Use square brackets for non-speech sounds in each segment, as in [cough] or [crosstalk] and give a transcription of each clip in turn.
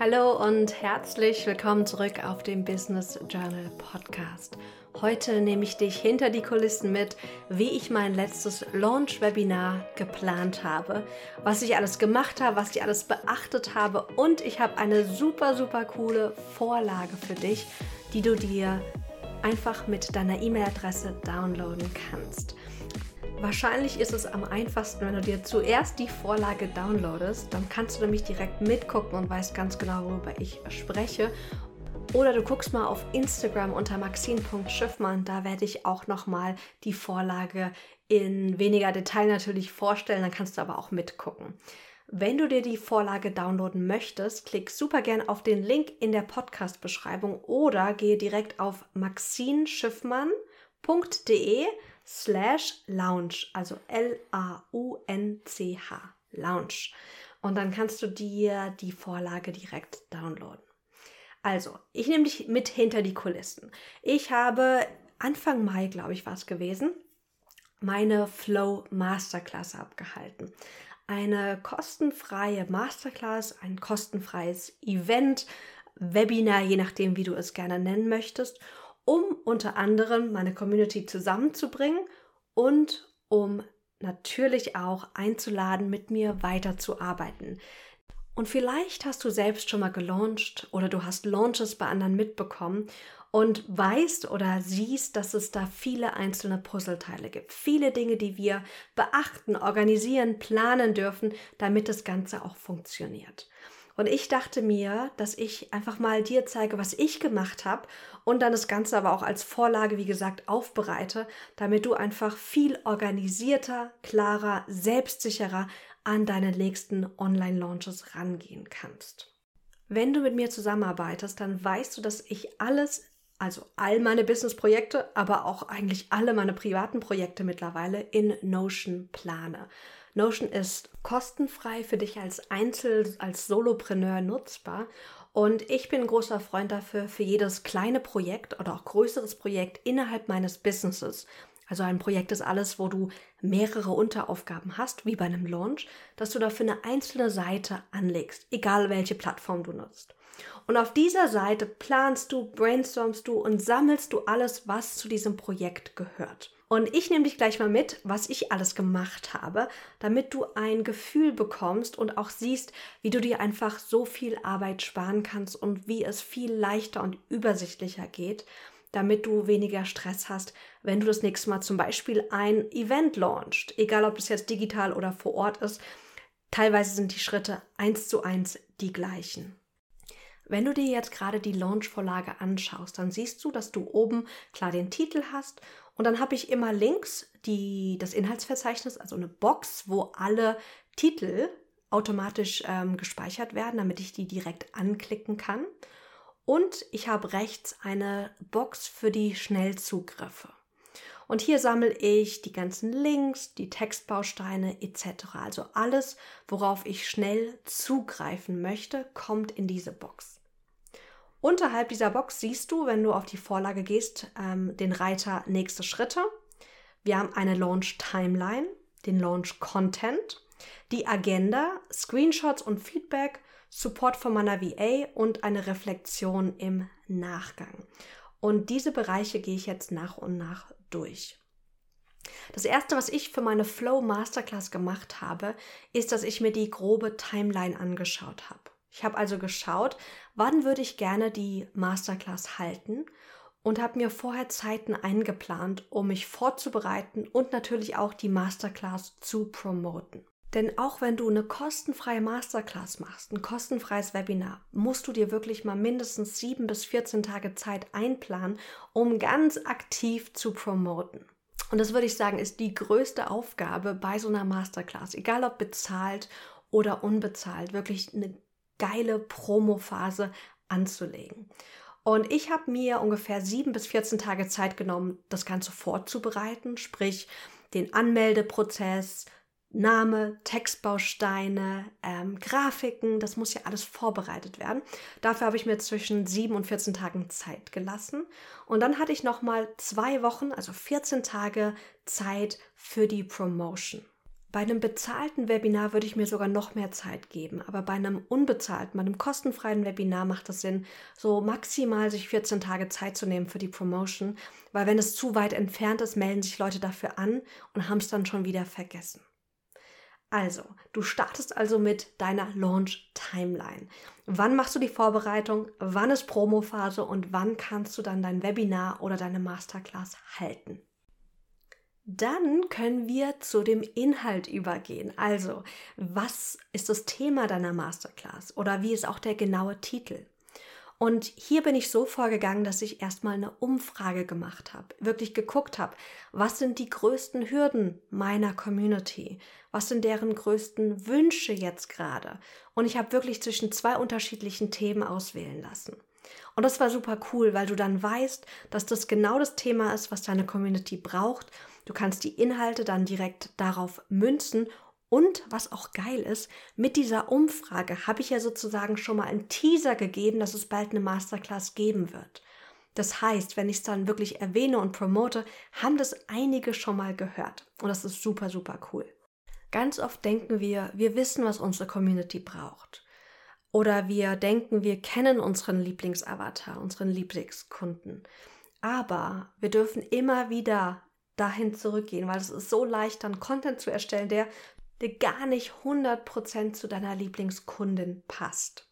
Hallo und herzlich willkommen zurück auf dem Business Journal Podcast. Heute nehme ich dich hinter die Kulissen mit, wie ich mein letztes Launch-Webinar geplant habe, was ich alles gemacht habe, was ich alles beachtet habe und ich habe eine super, super coole Vorlage für dich, die du dir einfach mit deiner E-Mail-Adresse downloaden kannst. Wahrscheinlich ist es am einfachsten, wenn du dir zuerst die Vorlage downloadest. Dann kannst du nämlich direkt mitgucken und weißt ganz genau, worüber ich spreche. Oder du guckst mal auf Instagram unter maxine.schiffmann. Da werde ich auch nochmal die Vorlage in weniger Detail natürlich vorstellen. Dann kannst du aber auch mitgucken. Wenn du dir die Vorlage downloaden möchtest, klick super gern auf den Link in der Podcast-Beschreibung oder gehe direkt auf maxinschiffmann.de slash lounge, also L-A-U-N-C-H, Lounge. Und dann kannst du dir die Vorlage direkt downloaden. Also, ich nehme dich mit hinter die Kulissen. Ich habe Anfang Mai, glaube ich, war es gewesen, meine Flow Masterclass abgehalten. Eine kostenfreie Masterclass, ein kostenfreies Event, Webinar, je nachdem, wie du es gerne nennen möchtest um unter anderem meine Community zusammenzubringen und um natürlich auch einzuladen, mit mir weiterzuarbeiten. Und vielleicht hast du selbst schon mal gelauncht oder du hast Launches bei anderen mitbekommen und weißt oder siehst, dass es da viele einzelne Puzzleteile gibt. Viele Dinge, die wir beachten, organisieren, planen dürfen, damit das Ganze auch funktioniert. Und ich dachte mir, dass ich einfach mal dir zeige, was ich gemacht habe und dann das Ganze aber auch als Vorlage, wie gesagt, aufbereite, damit du einfach viel organisierter, klarer, selbstsicherer an deine nächsten Online-Launches rangehen kannst. Wenn du mit mir zusammenarbeitest, dann weißt du, dass ich alles also all meine Business-Projekte, aber auch eigentlich alle meine privaten Projekte mittlerweile in Notion plane. Notion ist kostenfrei für dich als Einzel-, als Solopreneur nutzbar. Und ich bin großer Freund dafür, für jedes kleine Projekt oder auch größeres Projekt innerhalb meines Businesses. Also ein Projekt ist alles, wo du mehrere Unteraufgaben hast, wie bei einem Launch, dass du dafür eine einzelne Seite anlegst, egal welche Plattform du nutzt. Und auf dieser Seite planst du, brainstormst du und sammelst du alles, was zu diesem Projekt gehört. Und ich nehme dich gleich mal mit, was ich alles gemacht habe, damit du ein Gefühl bekommst und auch siehst, wie du dir einfach so viel Arbeit sparen kannst und wie es viel leichter und übersichtlicher geht, damit du weniger Stress hast, wenn du das nächste Mal zum Beispiel ein Event launchst, egal ob es jetzt digital oder vor Ort ist. Teilweise sind die Schritte eins zu eins die gleichen. Wenn du dir jetzt gerade die Launch-Vorlage anschaust, dann siehst du, dass du oben klar den Titel hast und dann habe ich immer links die, das Inhaltsverzeichnis, also eine Box, wo alle Titel automatisch ähm, gespeichert werden, damit ich die direkt anklicken kann. Und ich habe rechts eine Box für die Schnellzugriffe. Und hier sammle ich die ganzen Links, die Textbausteine etc. Also alles, worauf ich schnell zugreifen möchte, kommt in diese Box. Unterhalb dieser Box siehst du, wenn du auf die Vorlage gehst, ähm, den Reiter Nächste Schritte. Wir haben eine Launch Timeline, den Launch Content, die Agenda, Screenshots und Feedback, Support von meiner VA und eine Reflexion im Nachgang. Und diese Bereiche gehe ich jetzt nach und nach durch. Das erste, was ich für meine Flow Masterclass gemacht habe, ist, dass ich mir die grobe Timeline angeschaut habe. Ich habe also geschaut, wann würde ich gerne die Masterclass halten und habe mir vorher Zeiten eingeplant, um mich vorzubereiten und natürlich auch die Masterclass zu promoten. Denn auch wenn du eine kostenfreie Masterclass machst, ein kostenfreies Webinar, musst du dir wirklich mal mindestens 7 bis 14 Tage Zeit einplanen, um ganz aktiv zu promoten. Und das würde ich sagen, ist die größte Aufgabe bei so einer Masterclass, egal ob bezahlt oder unbezahlt, wirklich eine geile Promo-Phase anzulegen. Und ich habe mir ungefähr sieben bis 14 Tage Zeit genommen, das Ganze vorzubereiten, sprich den Anmeldeprozess, Name, Textbausteine, ähm, Grafiken, das muss ja alles vorbereitet werden. Dafür habe ich mir zwischen sieben und 14 Tagen Zeit gelassen. Und dann hatte ich nochmal zwei Wochen, also 14 Tage Zeit für die Promotion. Bei einem bezahlten Webinar würde ich mir sogar noch mehr Zeit geben, aber bei einem unbezahlten, bei einem kostenfreien Webinar macht es Sinn, so maximal sich 14 Tage Zeit zu nehmen für die Promotion, weil wenn es zu weit entfernt ist, melden sich Leute dafür an und haben es dann schon wieder vergessen. Also, du startest also mit deiner Launch Timeline. Wann machst du die Vorbereitung? Wann ist Promophase und wann kannst du dann dein Webinar oder deine Masterclass halten? Dann können wir zu dem Inhalt übergehen. Also, was ist das Thema deiner Masterclass oder wie ist auch der genaue Titel? Und hier bin ich so vorgegangen, dass ich erstmal eine Umfrage gemacht habe, wirklich geguckt habe, was sind die größten Hürden meiner Community, was sind deren größten Wünsche jetzt gerade. Und ich habe wirklich zwischen zwei unterschiedlichen Themen auswählen lassen. Und das war super cool, weil du dann weißt, dass das genau das Thema ist, was deine Community braucht. Du kannst die Inhalte dann direkt darauf münzen und was auch geil ist, mit dieser Umfrage habe ich ja sozusagen schon mal einen Teaser gegeben, dass es bald eine Masterclass geben wird. Das heißt, wenn ich es dann wirklich erwähne und promote, haben das einige schon mal gehört. Und das ist super, super cool. Ganz oft denken wir, wir wissen, was unsere Community braucht. Oder wir denken, wir kennen unseren Lieblingsavatar, unseren Lieblingskunden. Aber wir dürfen immer wieder dahin zurückgehen, weil es ist so leicht, dann Content zu erstellen, der der gar nicht 100% zu deiner Lieblingskundin passt.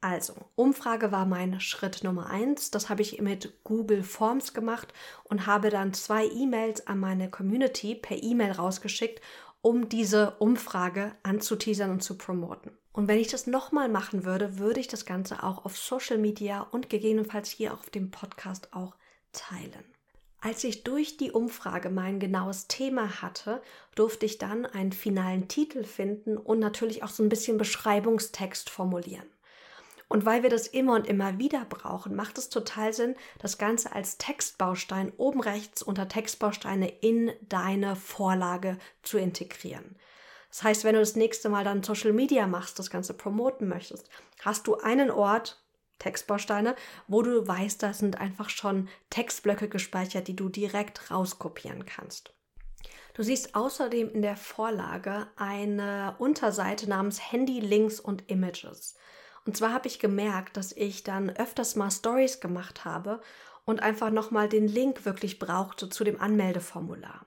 Also, Umfrage war mein Schritt Nummer eins. Das habe ich mit Google Forms gemacht und habe dann zwei E-Mails an meine Community per E-Mail rausgeschickt, um diese Umfrage anzuteasern und zu promoten. Und wenn ich das nochmal machen würde, würde ich das Ganze auch auf Social Media und gegebenenfalls hier auf dem Podcast auch teilen. Als ich durch die Umfrage mein genaues Thema hatte, durfte ich dann einen finalen Titel finden und natürlich auch so ein bisschen Beschreibungstext formulieren. Und weil wir das immer und immer wieder brauchen, macht es total Sinn, das Ganze als Textbaustein oben rechts unter Textbausteine in deine Vorlage zu integrieren. Das heißt, wenn du das nächste Mal dann Social Media machst, das Ganze promoten möchtest, hast du einen Ort, Textbausteine, wo du weißt, da sind einfach schon Textblöcke gespeichert, die du direkt rauskopieren kannst. Du siehst außerdem in der Vorlage eine Unterseite namens Handy, Links und Images. Und zwar habe ich gemerkt, dass ich dann öfters mal Stories gemacht habe und einfach nochmal den Link wirklich brauchte zu dem Anmeldeformular.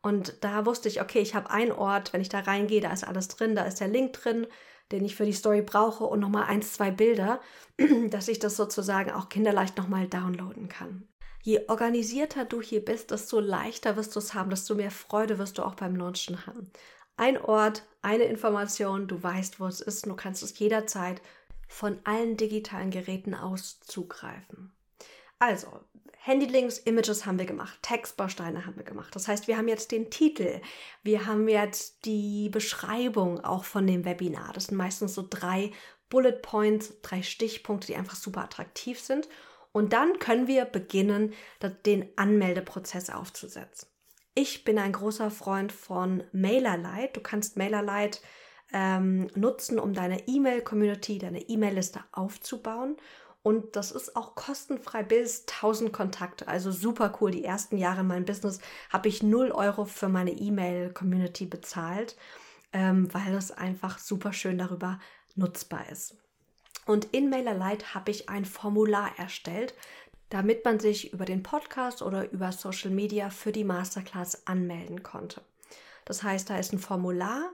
Und da wusste ich, okay, ich habe einen Ort, wenn ich da reingehe, da ist alles drin, da ist der Link drin, den ich für die Story brauche und nochmal eins, zwei Bilder, [clears throat] dass ich das sozusagen auch kinderleicht nochmal downloaden kann. Je organisierter du hier bist, desto leichter wirst du es haben, desto mehr Freude wirst du auch beim Launchen haben. Ein Ort, eine Information, du weißt, wo es ist, du kannst es jederzeit von allen digitalen Geräten aus zugreifen. Also, Handylinks, Images haben wir gemacht, Textbausteine haben wir gemacht. Das heißt, wir haben jetzt den Titel, wir haben jetzt die Beschreibung auch von dem Webinar. Das sind meistens so drei Bullet Points, drei Stichpunkte, die einfach super attraktiv sind. Und dann können wir beginnen, den Anmeldeprozess aufzusetzen. Ich bin ein großer Freund von MailerLite. Du kannst MailerLite ähm, nutzen, um deine E-Mail-Community, deine E-Mail-Liste aufzubauen. Und das ist auch kostenfrei bis 1000 Kontakte. Also super cool. Die ersten Jahre in meinem Business habe ich 0 Euro für meine E-Mail-Community bezahlt, ähm, weil es einfach super schön darüber nutzbar ist. Und in MailerLite habe ich ein Formular erstellt, damit man sich über den Podcast oder über Social Media für die Masterclass anmelden konnte. Das heißt, da ist ein Formular,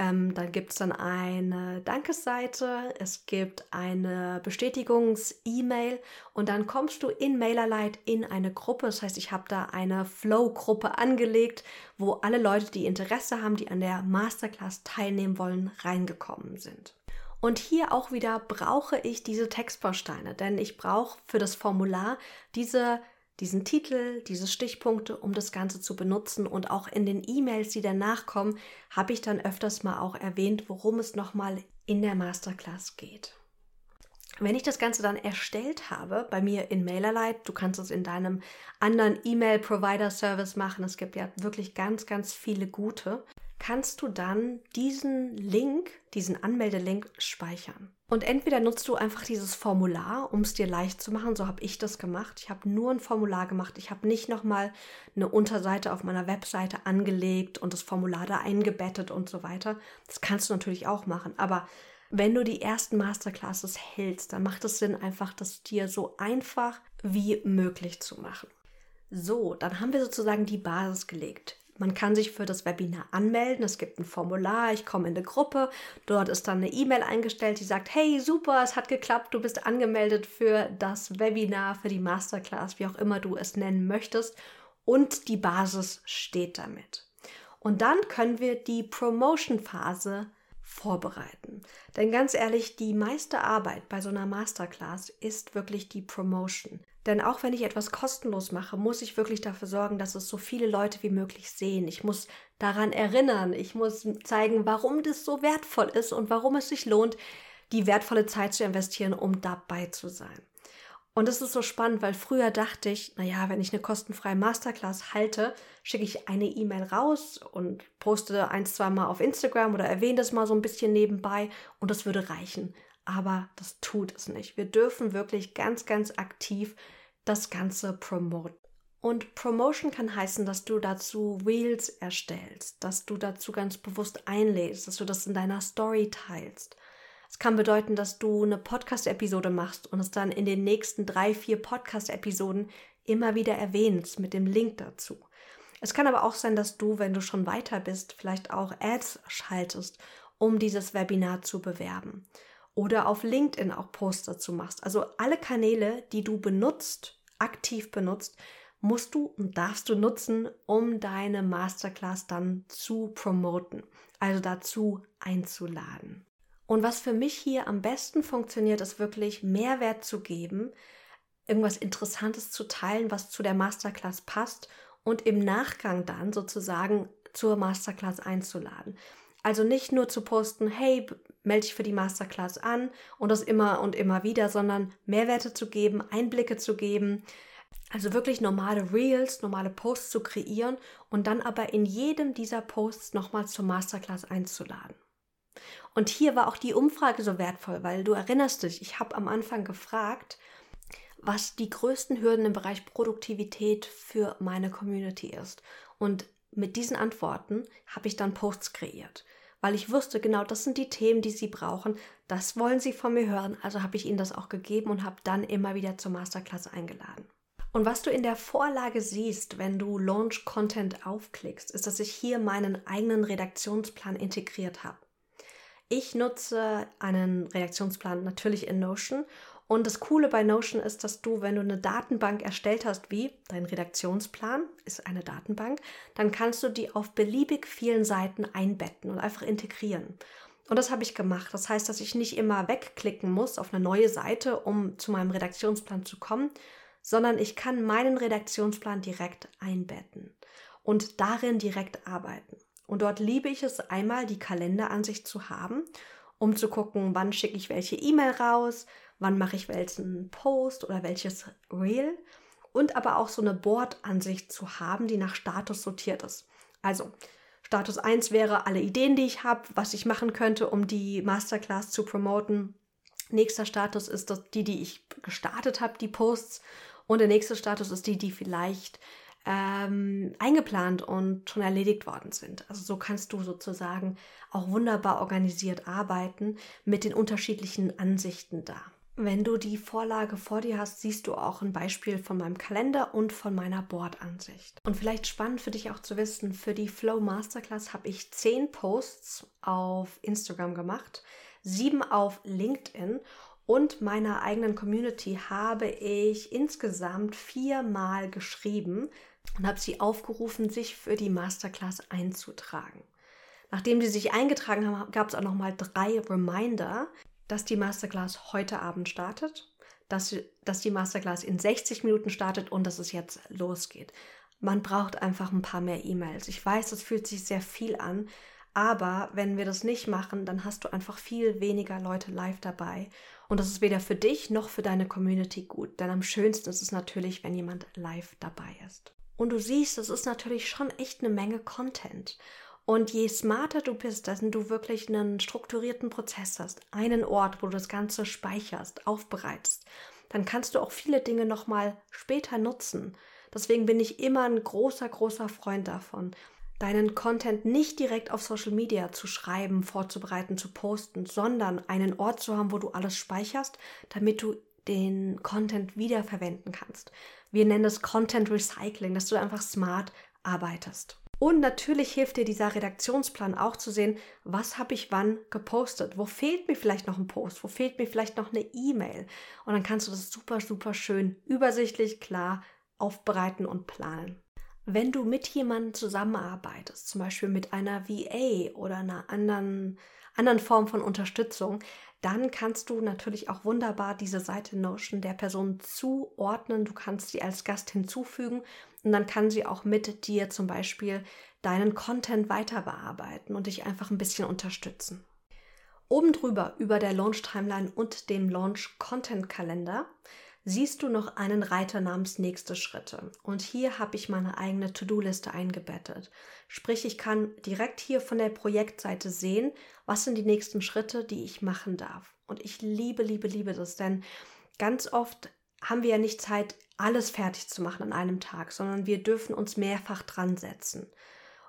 ähm, dann gibt es dann eine Dankesseite, es gibt eine Bestätigungs-E-Mail und dann kommst du in MailerLite in eine Gruppe. Das heißt, ich habe da eine Flow-Gruppe angelegt, wo alle Leute, die Interesse haben, die an der Masterclass teilnehmen wollen, reingekommen sind. Und hier auch wieder brauche ich diese Textbausteine, denn ich brauche für das Formular diese diesen Titel, diese Stichpunkte, um das Ganze zu benutzen. Und auch in den E-Mails, die danach kommen, habe ich dann öfters mal auch erwähnt, worum es nochmal in der Masterclass geht. Wenn ich das Ganze dann erstellt habe, bei mir in MailerLite, du kannst es in deinem anderen E-Mail-Provider-Service machen, es gibt ja wirklich ganz, ganz viele gute, kannst du dann diesen Link, diesen Anmeldelink speichern. Und entweder nutzt du einfach dieses Formular, um es dir leicht zu machen. So habe ich das gemacht. Ich habe nur ein Formular gemacht. Ich habe nicht nochmal eine Unterseite auf meiner Webseite angelegt und das Formular da eingebettet und so weiter. Das kannst du natürlich auch machen. Aber wenn du die ersten Masterclasses hältst, dann macht es Sinn, einfach das dir so einfach wie möglich zu machen. So, dann haben wir sozusagen die Basis gelegt. Man kann sich für das Webinar anmelden. Es gibt ein Formular, ich komme in eine Gruppe. Dort ist dann eine E-Mail eingestellt, die sagt, hey, super, es hat geklappt, du bist angemeldet für das Webinar, für die Masterclass, wie auch immer du es nennen möchtest. Und die Basis steht damit. Und dann können wir die Promotion-Phase vorbereiten. Denn ganz ehrlich, die meiste Arbeit bei so einer Masterclass ist wirklich die Promotion. Denn auch wenn ich etwas kostenlos mache, muss ich wirklich dafür sorgen, dass es so viele Leute wie möglich sehen. Ich muss daran erinnern, ich muss zeigen, warum das so wertvoll ist und warum es sich lohnt, die wertvolle Zeit zu investieren, um dabei zu sein. Und es ist so spannend, weil früher dachte ich, naja, wenn ich eine kostenfreie Masterclass halte, schicke ich eine E-Mail raus und poste ein, zwei Mal auf Instagram oder erwähne das mal so ein bisschen nebenbei und das würde reichen aber das tut es nicht. Wir dürfen wirklich ganz, ganz aktiv das Ganze promoten. Und Promotion kann heißen, dass du dazu Reels erstellst, dass du dazu ganz bewusst einlädst, dass du das in deiner Story teilst. Es kann bedeuten, dass du eine Podcast-Episode machst und es dann in den nächsten drei, vier Podcast-Episoden immer wieder erwähnst mit dem Link dazu. Es kann aber auch sein, dass du, wenn du schon weiter bist, vielleicht auch Ads schaltest, um dieses Webinar zu bewerben oder auf LinkedIn auch Posts dazu machst. Also alle Kanäle, die du benutzt, aktiv benutzt, musst du und darfst du nutzen, um deine Masterclass dann zu promoten, also dazu einzuladen. Und was für mich hier am besten funktioniert, ist wirklich Mehrwert zu geben, irgendwas Interessantes zu teilen, was zu der Masterclass passt und im Nachgang dann sozusagen zur Masterclass einzuladen. Also nicht nur zu posten, hey, melde dich für die Masterclass an und das immer und immer wieder, sondern Mehrwerte zu geben, Einblicke zu geben, also wirklich normale Reels, normale Posts zu kreieren und dann aber in jedem dieser Posts nochmal zur Masterclass einzuladen. Und hier war auch die Umfrage so wertvoll, weil du erinnerst dich, ich habe am Anfang gefragt, was die größten Hürden im Bereich Produktivität für meine Community ist. Und mit diesen Antworten habe ich dann Posts kreiert weil ich wusste, genau das sind die Themen, die sie brauchen. Das wollen sie von mir hören. Also habe ich ihnen das auch gegeben und habe dann immer wieder zur Masterclass eingeladen. Und was du in der Vorlage siehst, wenn du Launch Content aufklickst, ist, dass ich hier meinen eigenen Redaktionsplan integriert habe. Ich nutze einen Redaktionsplan natürlich in Notion und das Coole bei Notion ist, dass du, wenn du eine Datenbank erstellt hast, wie dein Redaktionsplan ist eine Datenbank, dann kannst du die auf beliebig vielen Seiten einbetten und einfach integrieren. Und das habe ich gemacht. Das heißt, dass ich nicht immer wegklicken muss auf eine neue Seite, um zu meinem Redaktionsplan zu kommen, sondern ich kann meinen Redaktionsplan direkt einbetten und darin direkt arbeiten. Und dort liebe ich es einmal, die Kalenderansicht zu haben, um zu gucken, wann schicke ich welche E-Mail raus, wann mache ich welchen Post oder welches Reel und aber auch so eine Board-Ansicht zu haben, die nach Status sortiert ist. Also Status 1 wäre alle Ideen, die ich habe, was ich machen könnte, um die Masterclass zu promoten. Nächster Status ist das, die, die ich gestartet habe, die Posts. Und der nächste Status ist die, die vielleicht ähm, eingeplant und schon erledigt worden sind. Also so kannst du sozusagen auch wunderbar organisiert arbeiten mit den unterschiedlichen Ansichten da. Wenn du die Vorlage vor dir hast, siehst du auch ein Beispiel von meinem Kalender und von meiner Boardansicht. Und vielleicht spannend für dich auch zu wissen, für die Flow Masterclass habe ich zehn Posts auf Instagram gemacht, sieben auf LinkedIn und meiner eigenen Community habe ich insgesamt viermal geschrieben und habe sie aufgerufen, sich für die Masterclass einzutragen. Nachdem sie sich eingetragen haben, gab es auch noch mal drei Reminder, dass die Masterclass heute Abend startet, dass, dass die Masterclass in 60 Minuten startet und dass es jetzt losgeht. Man braucht einfach ein paar mehr E-Mails. Ich weiß, das fühlt sich sehr viel an, aber wenn wir das nicht machen, dann hast du einfach viel weniger Leute live dabei. Und das ist weder für dich noch für deine Community gut. Denn am schönsten ist es natürlich, wenn jemand live dabei ist. Und du siehst, das ist natürlich schon echt eine Menge Content. Und je smarter du bist, dass du wirklich einen strukturierten Prozess hast, einen Ort, wo du das Ganze speicherst, aufbereitest, dann kannst du auch viele Dinge nochmal später nutzen. Deswegen bin ich immer ein großer, großer Freund davon, deinen Content nicht direkt auf Social Media zu schreiben, vorzubereiten, zu posten, sondern einen Ort zu haben, wo du alles speicherst, damit du den Content wiederverwenden kannst. Wir nennen es Content Recycling, dass du einfach smart arbeitest. Und natürlich hilft dir dieser Redaktionsplan auch zu sehen, was habe ich wann gepostet, wo fehlt mir vielleicht noch ein Post, wo fehlt mir vielleicht noch eine E-Mail. Und dann kannst du das super, super schön übersichtlich, klar aufbereiten und planen. Wenn du mit jemandem zusammenarbeitest, zum Beispiel mit einer VA oder einer anderen, anderen Form von Unterstützung, dann kannst du natürlich auch wunderbar diese Seite Notion der Person zuordnen. Du kannst sie als Gast hinzufügen und dann kann sie auch mit dir zum Beispiel deinen Content weiter bearbeiten und dich einfach ein bisschen unterstützen. Oben drüber über der Launch Timeline und dem Launch Content Kalender siehst du noch einen Reiter namens nächste Schritte. Und hier habe ich meine eigene To-Do-Liste eingebettet. Sprich, ich kann direkt hier von der Projektseite sehen, was sind die nächsten Schritte, die ich machen darf. Und ich liebe, liebe, liebe das, denn ganz oft haben wir ja nicht Zeit, alles fertig zu machen an einem Tag, sondern wir dürfen uns mehrfach dran setzen.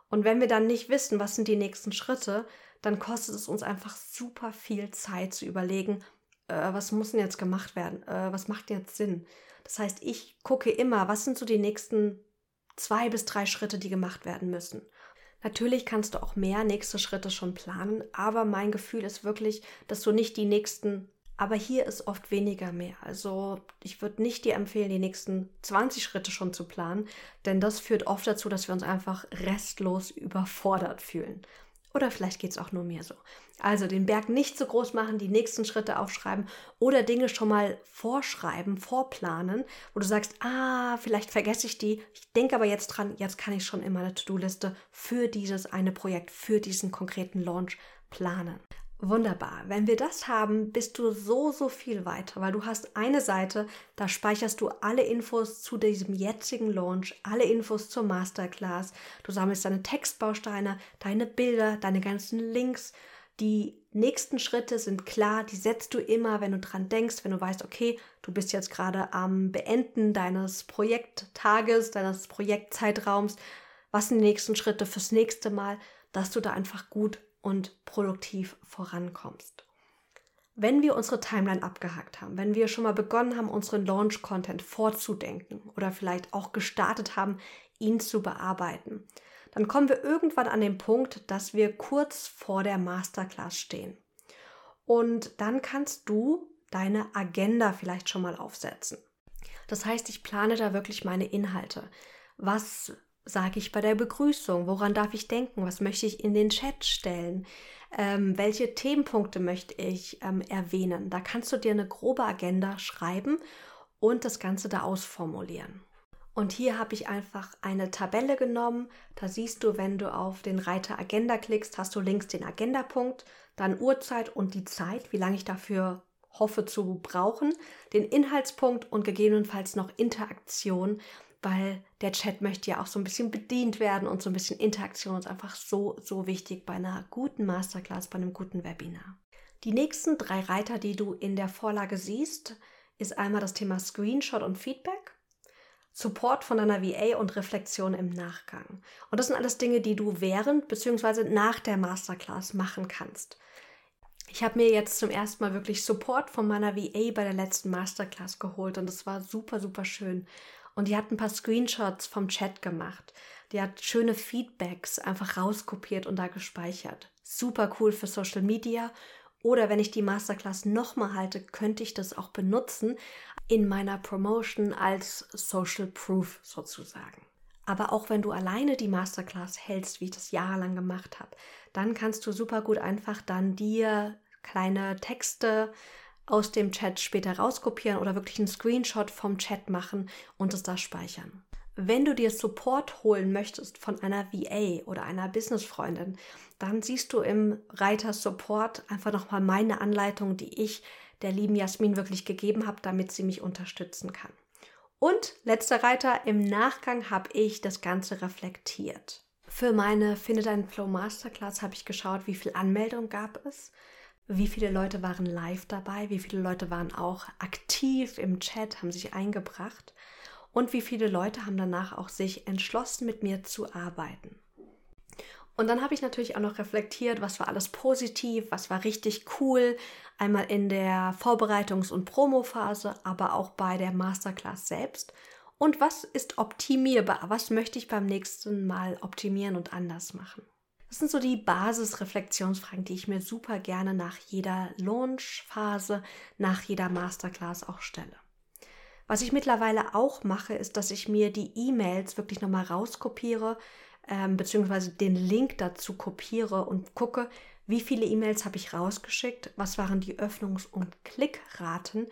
Und wenn wir dann nicht wissen, was sind die nächsten Schritte, dann kostet es uns einfach super viel Zeit zu überlegen, äh, was muss denn jetzt gemacht werden? Äh, was macht jetzt Sinn? Das heißt, ich gucke immer, was sind so die nächsten zwei bis drei Schritte, die gemacht werden müssen. Natürlich kannst du auch mehr nächste Schritte schon planen, aber mein Gefühl ist wirklich, dass du nicht die nächsten, aber hier ist oft weniger mehr. Also ich würde nicht dir empfehlen, die nächsten 20 Schritte schon zu planen, denn das führt oft dazu, dass wir uns einfach restlos überfordert fühlen. Oder vielleicht geht es auch nur mir so. Also den Berg nicht so groß machen, die nächsten Schritte aufschreiben oder Dinge schon mal vorschreiben, vorplanen, wo du sagst, ah, vielleicht vergesse ich die. Ich denke aber jetzt dran, jetzt kann ich schon in meiner To-Do-Liste für dieses eine Projekt, für diesen konkreten Launch planen. Wunderbar. Wenn wir das haben, bist du so, so viel weiter, weil du hast eine Seite, da speicherst du alle Infos zu diesem jetzigen Launch, alle Infos zur Masterclass. Du sammelst deine Textbausteine, deine Bilder, deine ganzen Links. Die nächsten Schritte sind klar, die setzt du immer, wenn du dran denkst, wenn du weißt, okay, du bist jetzt gerade am Beenden deines Projekttages, deines Projektzeitraums. Was sind die nächsten Schritte fürs nächste Mal, dass du da einfach gut und produktiv vorankommst. Wenn wir unsere Timeline abgehakt haben, wenn wir schon mal begonnen haben, unseren Launch-Content vorzudenken oder vielleicht auch gestartet haben, ihn zu bearbeiten, dann kommen wir irgendwann an den Punkt, dass wir kurz vor der Masterclass stehen. Und dann kannst du deine Agenda vielleicht schon mal aufsetzen. Das heißt, ich plane da wirklich meine Inhalte. Was sage ich bei der Begrüßung? Woran darf ich denken? Was möchte ich in den Chat stellen? Ähm, welche Themenpunkte möchte ich ähm, erwähnen? Da kannst du dir eine grobe Agenda schreiben und das Ganze da ausformulieren. Und hier habe ich einfach eine Tabelle genommen. Da siehst du, wenn du auf den Reiter Agenda klickst, hast du links den Agendapunkt, dann Uhrzeit und die Zeit, wie lange ich dafür hoffe zu brauchen, den Inhaltspunkt und gegebenenfalls noch Interaktion, weil der Chat möchte ja auch so ein bisschen bedient werden und so ein bisschen Interaktion ist einfach so, so wichtig bei einer guten Masterclass, bei einem guten Webinar. Die nächsten drei Reiter, die du in der Vorlage siehst, ist einmal das Thema Screenshot und Feedback, Support von deiner VA und Reflexion im Nachgang. Und das sind alles Dinge, die du während bzw. nach der Masterclass machen kannst. Ich habe mir jetzt zum ersten Mal wirklich Support von meiner VA bei der letzten Masterclass geholt und das war super, super schön. Und die hat ein paar Screenshots vom Chat gemacht. Die hat schöne Feedbacks einfach rauskopiert und da gespeichert. Super cool für Social Media. Oder wenn ich die Masterclass nochmal halte, könnte ich das auch benutzen in meiner Promotion als Social Proof sozusagen. Aber auch wenn du alleine die Masterclass hältst, wie ich das jahrelang gemacht habe, dann kannst du super gut einfach dann dir kleine Texte aus dem Chat später rauskopieren oder wirklich einen Screenshot vom Chat machen und es da speichern. Wenn du dir Support holen möchtest von einer VA oder einer Businessfreundin, dann siehst du im Reiter Support einfach nochmal meine Anleitung, die ich der lieben Jasmin wirklich gegeben habe, damit sie mich unterstützen kann. Und letzter Reiter, im Nachgang habe ich das Ganze reflektiert. Für meine Finde deinen Flow Masterclass habe ich geschaut, wie viel Anmeldung gab es, wie viele Leute waren live dabei, wie viele Leute waren auch aktiv im Chat, haben sich eingebracht und wie viele Leute haben danach auch sich entschlossen, mit mir zu arbeiten. Und dann habe ich natürlich auch noch reflektiert, was war alles positiv, was war richtig cool, einmal in der Vorbereitungs- und Promophase, aber auch bei der Masterclass selbst. Und was ist optimierbar? Was möchte ich beim nächsten Mal optimieren und anders machen? Das sind so die Basisreflexionsfragen, die ich mir super gerne nach jeder Launchphase, nach jeder Masterclass auch stelle. Was ich mittlerweile auch mache, ist, dass ich mir die E-Mails wirklich nochmal rauskopiere, ähm, beziehungsweise den Link dazu kopiere und gucke, wie viele E-Mails habe ich rausgeschickt, was waren die Öffnungs- und Klickraten,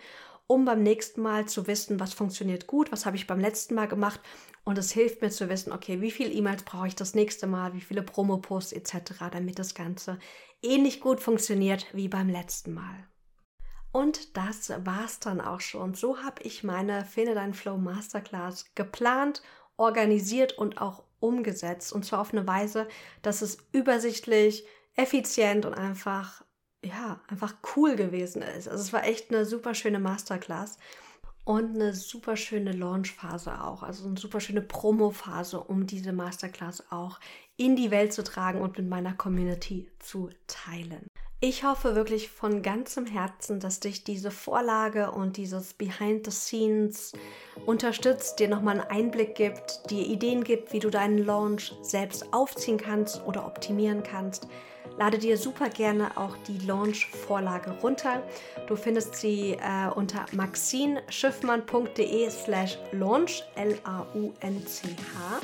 um beim nächsten Mal zu wissen, was funktioniert gut, was habe ich beim letzten Mal gemacht und es hilft mir zu wissen, okay, wie viele E-Mails brauche ich das nächste Mal, wie viele Promo-Posts etc., damit das Ganze ähnlich gut funktioniert wie beim letzten Mal. Und das war's dann auch schon. So habe ich meine Finde dein Flow Masterclass geplant, organisiert und auch umgesetzt. Und zwar auf eine Weise, dass es übersichtlich, effizient und einfach, ja, einfach cool gewesen ist. Also es war echt eine super schöne Masterclass und eine super schöne Launchphase auch. Also eine super schöne Promo-Phase, um diese Masterclass auch in die Welt zu tragen und mit meiner Community zu teilen. Ich hoffe wirklich von ganzem Herzen, dass dich diese Vorlage und dieses Behind the Scenes unterstützt, dir nochmal einen Einblick gibt, dir Ideen gibt, wie du deinen Launch selbst aufziehen kannst oder optimieren kannst. Lade dir super gerne auch die Launch-Vorlage runter. Du findest sie äh, unter maxinschiffmann.de slash launch, L-A-U-N-C-H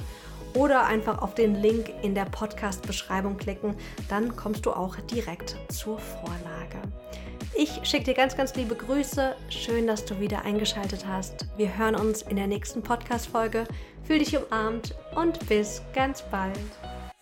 oder einfach auf den Link in der Podcast-Beschreibung klicken, dann kommst du auch direkt zur Vorlage. Ich schicke dir ganz, ganz liebe Grüße. Schön, dass du wieder eingeschaltet hast. Wir hören uns in der nächsten Podcast-Folge. Fühl dich umarmt und bis ganz bald.